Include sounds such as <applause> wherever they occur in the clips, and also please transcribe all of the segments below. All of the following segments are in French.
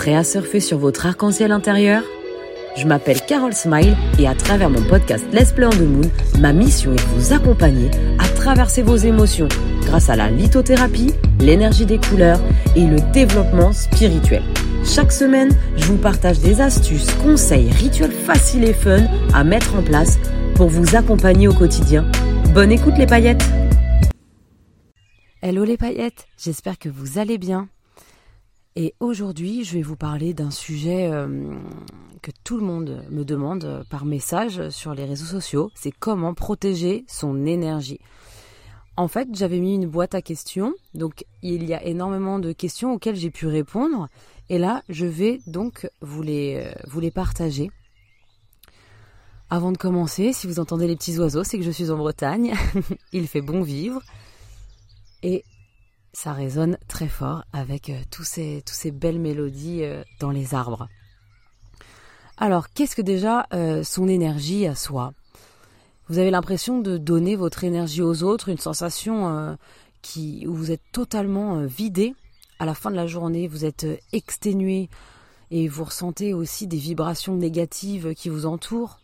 Prêt à surfer sur votre arc-en-ciel intérieur? Je m'appelle Carole Smile et à travers mon podcast Let's Play on the Moon, ma mission est de vous accompagner à traverser vos émotions grâce à la lithothérapie, l'énergie des couleurs et le développement spirituel. Chaque semaine, je vous partage des astuces, conseils, rituels faciles et fun à mettre en place pour vous accompagner au quotidien. Bonne écoute les paillettes Hello les paillettes, j'espère que vous allez bien. Et aujourd'hui, je vais vous parler d'un sujet euh, que tout le monde me demande par message sur les réseaux sociaux, c'est comment protéger son énergie. En fait, j'avais mis une boîte à questions, donc il y a énormément de questions auxquelles j'ai pu répondre, et là, je vais donc vous les, euh, vous les partager. Avant de commencer, si vous entendez les petits oiseaux, c'est que je suis en Bretagne, <laughs> il fait bon vivre, et ça résonne très fort avec euh, tous ces, belles mélodies euh, dans les arbres. Alors, qu'est-ce que déjà euh, son énergie à soi? Vous avez l'impression de donner votre énergie aux autres, une sensation qui, où vous êtes totalement vidé à la fin de la journée, vous êtes exténué et vous ressentez aussi des vibrations négatives qui vous entourent?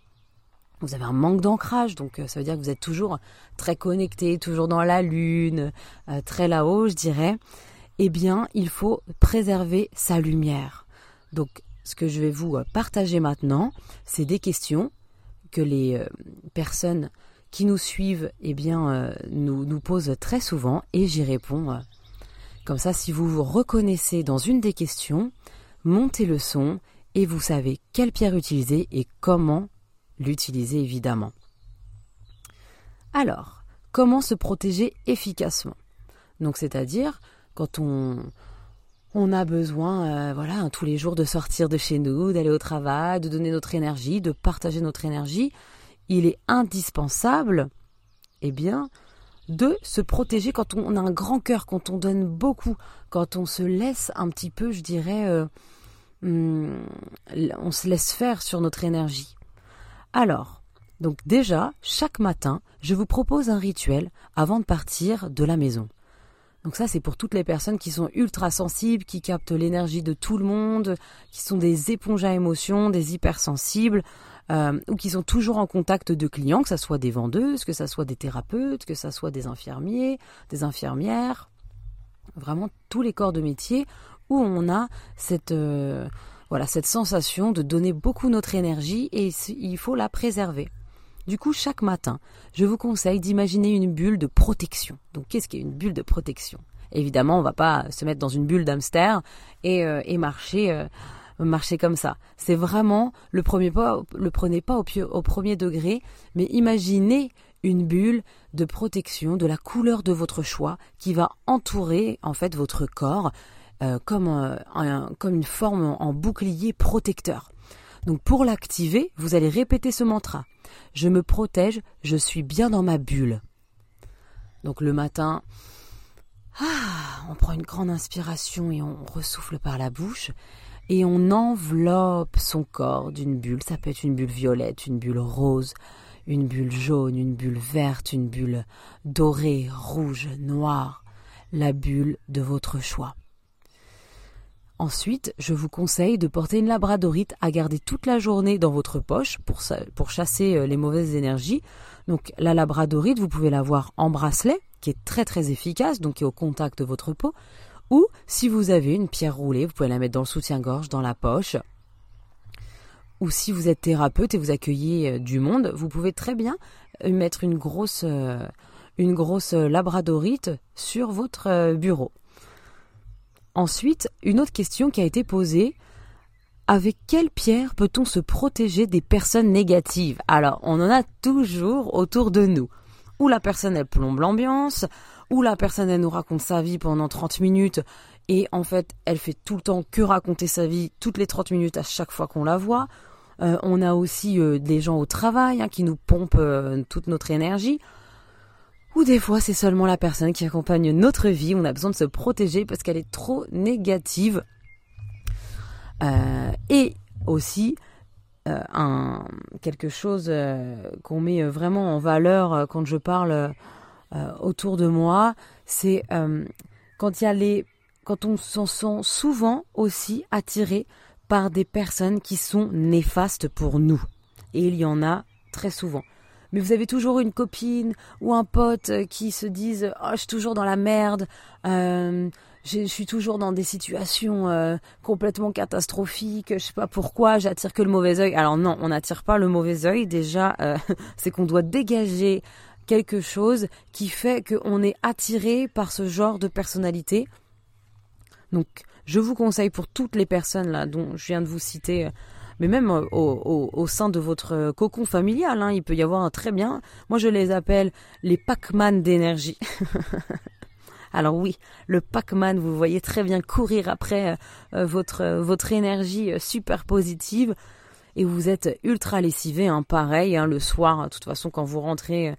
Vous avez un manque d'ancrage, donc euh, ça veut dire que vous êtes toujours très connecté, toujours dans la lune, euh, très là-haut, je dirais. Eh bien, il faut préserver sa lumière. Donc, ce que je vais vous euh, partager maintenant, c'est des questions que les personnes qui nous suivent, eh bien, nous, nous posent très souvent et j'y réponds. Comme ça, si vous vous reconnaissez dans une des questions, montez le son et vous savez quelle pierre utiliser et comment l'utiliser évidemment. Alors, comment se protéger efficacement? Donc, c'est-à-dire quand on, on a besoin, euh, voilà, tous les jours de sortir de chez nous, d'aller au travail, de donner notre énergie, de partager notre énergie, il est indispensable, eh bien, de se protéger quand on a un grand cœur, quand on donne beaucoup, quand on se laisse un petit peu, je dirais, euh, hmm, on se laisse faire sur notre énergie. Alors, donc déjà, chaque matin, je vous propose un rituel avant de partir de la maison. Donc ça, c'est pour toutes les personnes qui sont ultra sensibles, qui captent l'énergie de tout le monde, qui sont des éponges à émotions, des hypersensibles, euh, ou qui sont toujours en contact de clients, que ce soit des vendeuses, que ce soit des thérapeutes, que ce soit des infirmiers, des infirmières, vraiment tous les corps de métier où on a cette... Euh, voilà, cette sensation de donner beaucoup notre énergie et il faut la préserver. Du coup, chaque matin, je vous conseille d'imaginer une bulle de protection. Donc, qu'est-ce qu'est une bulle de protection? Évidemment, on va pas se mettre dans une bulle d'hamster et, euh, marcher, euh, marcher comme ça. C'est vraiment le premier pas, le prenez pas au, au premier degré, mais imaginez une bulle de protection de la couleur de votre choix qui va entourer en fait votre corps euh, comme, comme une forme en bouclier protecteur. Donc pour l'activer, vous allez répéter ce mantra. Je me protège, je suis bien dans ma bulle. Donc le matin, ah, on prend une grande inspiration et on ressouffle par la bouche et on enveloppe son corps d'une bulle. Ça peut être une bulle violette, une bulle rose, une bulle jaune, une bulle verte, une bulle dorée, rouge, noire, la bulle de votre choix. Ensuite, je vous conseille de porter une labradorite à garder toute la journée dans votre poche pour, chasser euh, les mauvaises énergies. Donc la labradorite, vous pouvez l'avoir en bracelet, qui est très très efficace, donc qui est au contact de votre peau. Ou si vous avez une pierre roulée, vous pouvez la mettre dans le soutien-gorge, dans la poche. Ou si vous êtes thérapeute et vous accueillez euh, du monde, vous pouvez très bien euh, mettre une grosse labradorite sur votre bureau. Ensuite, une autre question qui a été posée. Avec quelle pierre peut-on se protéger des personnes négatives? Alors, on en a toujours autour de nous. Ou la personne, elle plombe l'ambiance, ou la personne, elle nous raconte sa vie pendant 30 minutes, et en fait, elle fait tout le temps que raconter sa vie, toutes les 30 minutes à chaque fois qu'on la voit. Euh, on a aussi euh, des gens au travail hein, qui nous pompent euh, toute notre énergie. Ou des fois, c'est seulement la personne qui accompagne notre vie. On a besoin de se protéger parce qu'elle est trop négative. Euh, et aussi, euh, quelque chose euh, qu'on met vraiment en valeur quand je parle autour de moi, c'est quand il y a les quand on s'en sent souvent aussi attiré par des personnes qui sont néfastes pour nous. Et il y en a très souvent. Mais vous avez toujours une copine ou un pote qui se disent oh, je suis toujours dans la merde, euh, je suis toujours dans des situations euh, complètement catastrophiques, je sais pas pourquoi, j'attire que le mauvais œil. Alors non, on n'attire pas le mauvais œil. Déjà, euh, <laughs> c'est qu'on doit dégager quelque chose qui fait qu'on est attiré par ce genre de personnalité. Donc, je vous conseille pour toutes les personnes là dont je viens de vous citer, euh, mais même au, sein de votre cocon familial, hein, il peut y avoir très bien. Moi, je les appelle les Pac-Man d'énergie. <laughs> Alors oui, le Pac-Man, vous voyez très bien courir après euh, euh, votre, euh, votre énergie super positive et vous êtes ultra lessivé, hein, pareil, hein, le soir, de toute façon, quand vous rentrez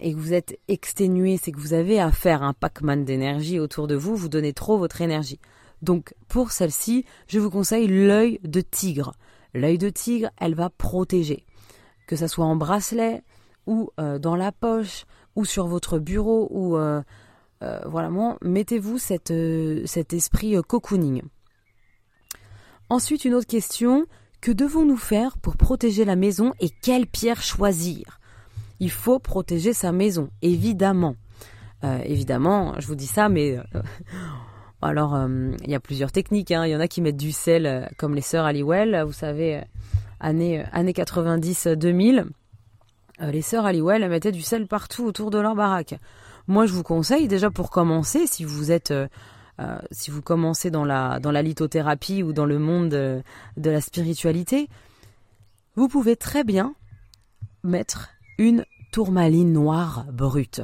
et que vous êtes exténué, c'est que vous avez à faire un Pac-Man d'énergie autour de vous, vous donnez trop votre énergie. Donc pour celle-ci, je vous conseille l'œil de tigre. L'œil de tigre, elle va protéger. Que ça soit en bracelet ou dans la poche ou sur votre bureau ou euh, euh, voilà, mettez-vous euh, cet esprit cocooning. Ensuite, une autre question, que devons-nous faire pour protéger la maison et quelle pierre choisir? Il faut protéger sa maison, évidemment. évidemment, je vous dis ça, mais alors il y a plusieurs techniques. Hein. Il y en a qui mettent du sel, comme les sœurs Halliwell, vous savez, années, années 90-2000. Euh, les sœurs Halliwell mettaient du sel partout autour de leur baraque. Moi, je vous conseille déjà pour commencer, si vous êtes, euh, euh, si vous commencez dans la dans la lithothérapie ou dans le monde de, la spiritualité, vous pouvez très bien mettre une tourmaline noire brute.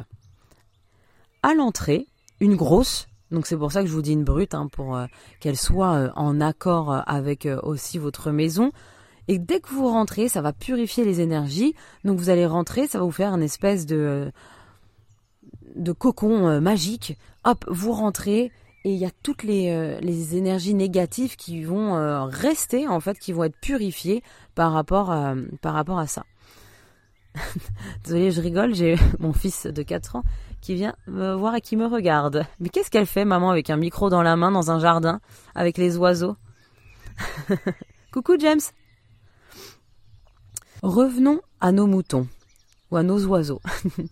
À l'entrée, une grosse, donc c'est pour ça que je vous dis une brute, hein, pour qu'elle soit en accord avec aussi votre maison. Et dès que vous rentrez, ça va purifier les énergies. Donc vous allez rentrer, ça va vous faire une espèce de, de cocon euh, magique. Hop, vous rentrez et il y a toutes les, euh, les, énergies négatives qui vont euh, rester, en fait, qui vont être purifiées par rapport par rapport à ça. <laughs> Désolée, je rigole, j'ai mon fils de 4 ans qui vient me voir et qui me regarde. Mais qu'est-ce qu'elle fait, maman, avec un micro dans la main dans un jardin, avec les oiseaux <laughs> Coucou James Revenons à nos moutons, ou à nos oiseaux.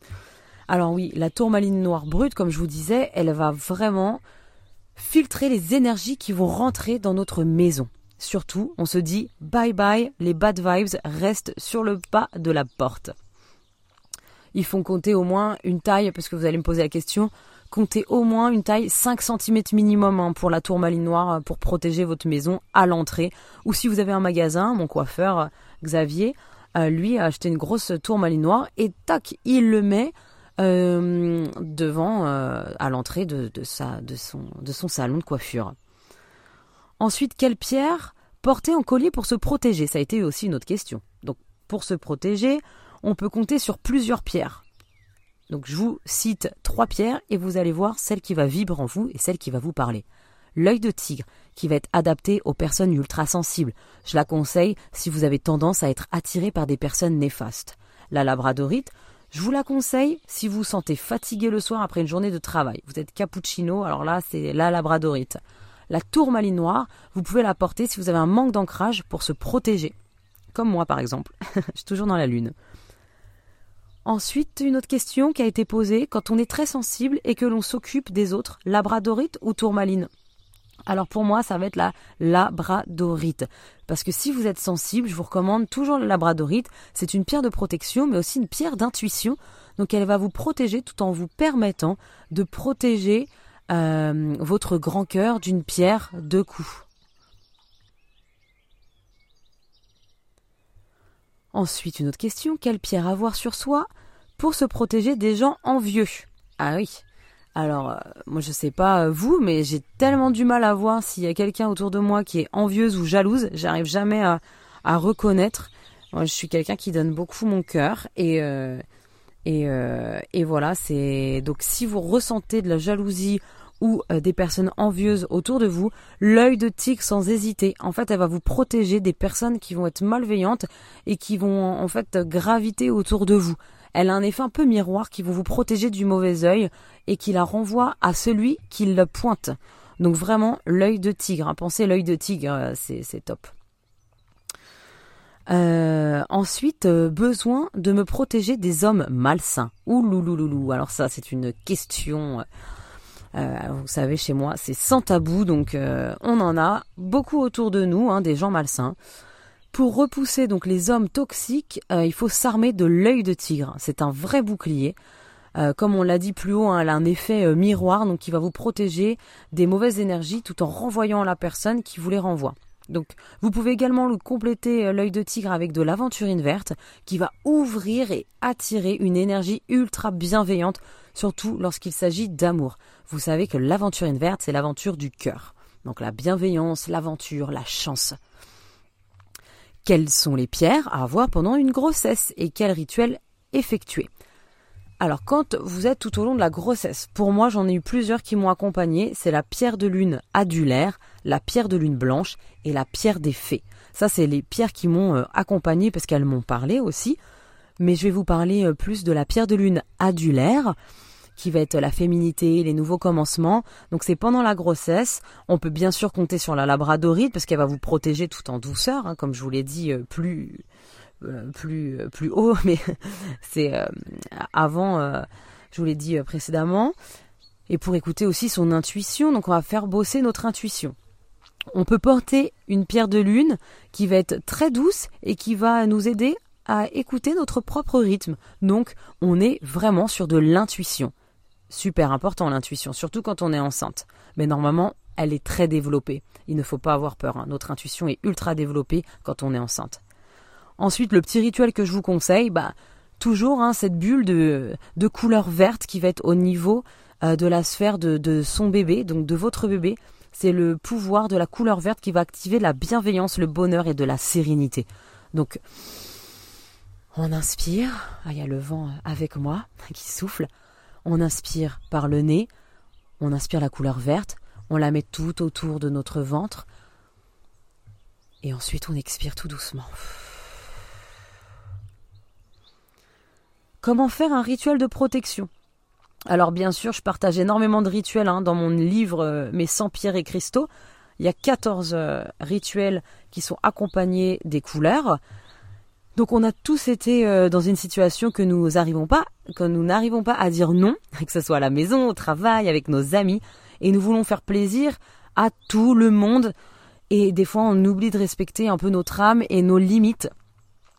<laughs> Alors oui, la tourmaline noire brute, comme je vous disais, elle va vraiment filtrer les énergies qui vont rentrer dans notre maison. Surtout, on se dit bye bye, les bad vibes restent sur le pas de la porte. Ils font compter au moins une taille, parce que vous allez me poser la question, comptez au moins une taille 5 cm minimum hein, pour la tourmaline noire pour protéger votre maison à l'entrée. Ou si vous avez un magasin, mon coiffeur Xavier, lui a acheté une grosse tourmaline noire et tac, il le met euh, devant, euh, à l'entrée de, sa, de, son, de son salon de coiffure. Ensuite, quelle pierre porter en collier pour se protéger? Ça a été aussi une autre question. Donc, pour se protéger, on peut compter sur plusieurs pierres. Donc, je vous cite trois pierres et vous allez voir celle qui va vibrer en vous et celle qui va vous parler. L'œil de tigre, qui va être adapté aux personnes ultra sensibles. Je la conseille si vous avez tendance à être attiré par des personnes néfastes. La labradorite, je vous la conseille si vous vous sentez fatigué le soir après une journée de travail. Vous êtes cappuccino, alors là c'est la labradorite. La tourmaline noire, vous pouvez la porter si vous avez un manque d'ancrage pour se protéger. Comme moi par exemple. <laughs> je suis toujours dans la lune. Ensuite, une autre question qui a été posée, quand on est très sensible et que l'on s'occupe des autres, labradorite ou tourmaline? Alors pour moi, ça va être la labradorite. Parce que si vous êtes sensible, je vous recommande toujours la labradorite. C'est une pierre de protection, mais aussi une pierre d'intuition. Donc elle va vous protéger tout en vous permettant de protéger euh, votre grand cœur d'une pierre de coups. Ensuite, une autre question, quelle pierre avoir sur soi pour se protéger des gens envieux? Ah oui, alors, euh, moi je sais pas euh, vous, mais j'ai tellement du mal à voir s'il y a quelqu'un autour de moi qui est envieuse ou jalouse. J'arrive jamais à, reconnaître. Moi, je suis quelqu'un qui donne beaucoup mon cœur et euh, et, voilà. C'est donc si vous ressentez de la jalousie ou des personnes envieuses autour de vous, l'œil de tigre sans hésiter. En fait, elle va vous protéger des personnes qui vont être malveillantes et qui vont en fait graviter autour de vous. elle a un effet un peu miroir qui va vous protéger du mauvais œil et qui la renvoie à celui qui le pointe. Donc vraiment l'œil de tigre. Hein. Pensez l'œil de tigre, euh, c'est top. Euh, ensuite, euh, besoin de me protéger des hommes malsains. Ouh loulouloulou. Alors ça, c'est une question. Vous savez, chez moi, c'est sans tabou, donc on en a beaucoup autour de nous, hein, des gens malsains. Pour repousser donc les hommes toxiques, il faut s'armer de l'œil de tigre. C'est un vrai bouclier. Euh, comme on l'a dit plus haut, hein, elle a un effet euh, miroir, donc qui va vous protéger des mauvaises énergies tout en renvoyant la personne qui vous les renvoie. Donc, vous pouvez également le compléter euh, l'œil de tigre avec de l'aventurine verte, qui va ouvrir et attirer une énergie ultra bienveillante, surtout lorsqu'il s'agit d'amour. Vous savez que l'aventurine verte, c'est l'aventure du cœur. Donc la bienveillance, l'aventure, la chance. Quelles sont les pierres à avoir pendant une grossesse et quels rituels effectuer? Alors quand vous êtes tout au long de la grossesse, pour moi j'en ai eu plusieurs qui m'ont accompagné, c'est la pierre de lune adulaire, la pierre de lune blanche et la pierre des fées. Ça c'est les pierres qui m'ont euh, accompagné parce qu'elles m'ont parlé aussi, mais je vais vous parler euh, plus de la pierre de lune adulaire qui va être la féminité, les nouveaux commencements. Donc c'est pendant la grossesse. On peut bien sûr compter sur la labradorite parce qu'elle va vous protéger tout en douceur, hein, comme je vous l'ai dit, euh, plus euh, plus euh, plus haut, <laughs> mais c'est avant, je vous l'ai dit précédemment, et pour écouter aussi son intuition. Donc on va faire bosser notre intuition. On peut porter une pierre de lune qui va être très douce et qui va nous aider à écouter notre propre rythme. Donc on est vraiment sur de l'intuition. Super important l'intuition, surtout quand on est enceinte. Mais normalement, elle est très développée. Il ne faut pas avoir peur. Hein. Notre intuition est ultra développée quand on est enceinte. Ensuite, le petit rituel que je vous conseille, bah, toujours hein, cette bulle de, couleur verte qui va être au niveau euh, de la sphère de, son bébé, donc de votre bébé. C'est le pouvoir de la couleur verte qui va activer la bienveillance, le bonheur et de la sérénité. Donc, on inspire. Ah, il y a le vent avec moi <laughs> qui souffle. On inspire par le nez. On inspire la couleur verte. On la met tout autour de notre ventre. Et ensuite, on expire tout doucement. Comment faire un rituel de protection? Alors bien sûr, je partage énormément de rituels hein, dans mon livre euh, Mes 100 pierres et cristaux. Il y a 14 euh, rituels qui sont accompagnés des couleurs. Donc on a tous été euh, dans une situation que nous n'arrivons pas, à dire non, <laughs> que ce soit à la maison, au travail, avec nos amis, et nous voulons faire plaisir à tout le monde. Et des fois, on oublie de respecter un peu notre âme et nos limites.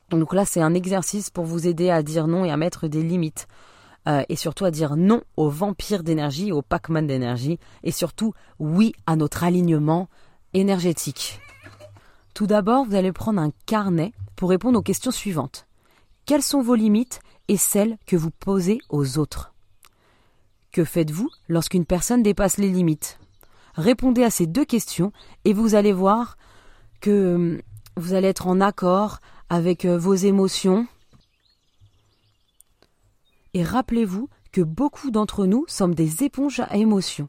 Donc là, c'est un exercice pour vous aider à dire non et à mettre des limites. Euh, et surtout à dire non aux vampires d'énergie, aux Pac-Man d'énergie, et surtout oui à notre alignement énergétique. Tout d'abord, vous allez prendre un carnet pour répondre aux questions suivantes. Quelles sont vos limites et celles que vous posez aux autres? Que faites-vous lorsqu'une personne dépasse les limites? Répondez à ces deux questions et vous allez voir que hum, vous allez être en accord avec euh, vos émotions. Et rappelez-vous que beaucoup d'entre nous sommes des éponges à émotions.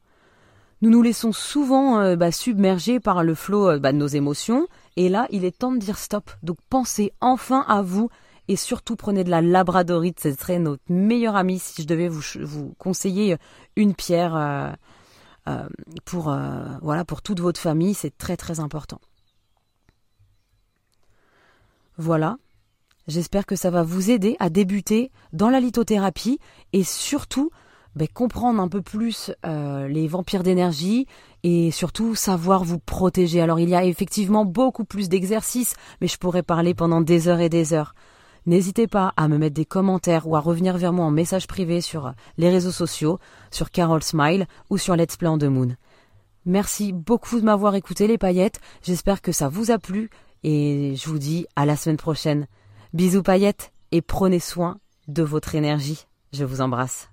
Nous nous laissons souvent euh, bah, submerger par le flot euh, bah, de nos émotions, et là, il est temps de dire stop. Donc pensez enfin à vous, et surtout prenez de la labradorite, ce serait notre meilleur ami si je devais vous, vous conseiller une pierre pour, voilà, pour toute votre famille, c'est très très important. Voilà. J'espère que ça va vous aider à débuter dans la lithothérapie et surtout ben, comprendre un peu plus euh, les vampires d'énergie et surtout savoir vous protéger. Alors il y a effectivement beaucoup plus d'exercices, mais je pourrais parler pendant des heures et des heures. N'hésitez pas à me mettre des commentaires ou à revenir vers moi en message privé sur les réseaux sociaux, sur Carol Smile ou sur Let's Play on the Moon. Merci beaucoup de m'avoir écouté les paillettes, j'espère que ça vous a plu et je vous dis à la semaine prochaine. Bisous paillettes et prenez soin de votre énergie. Je vous embrasse.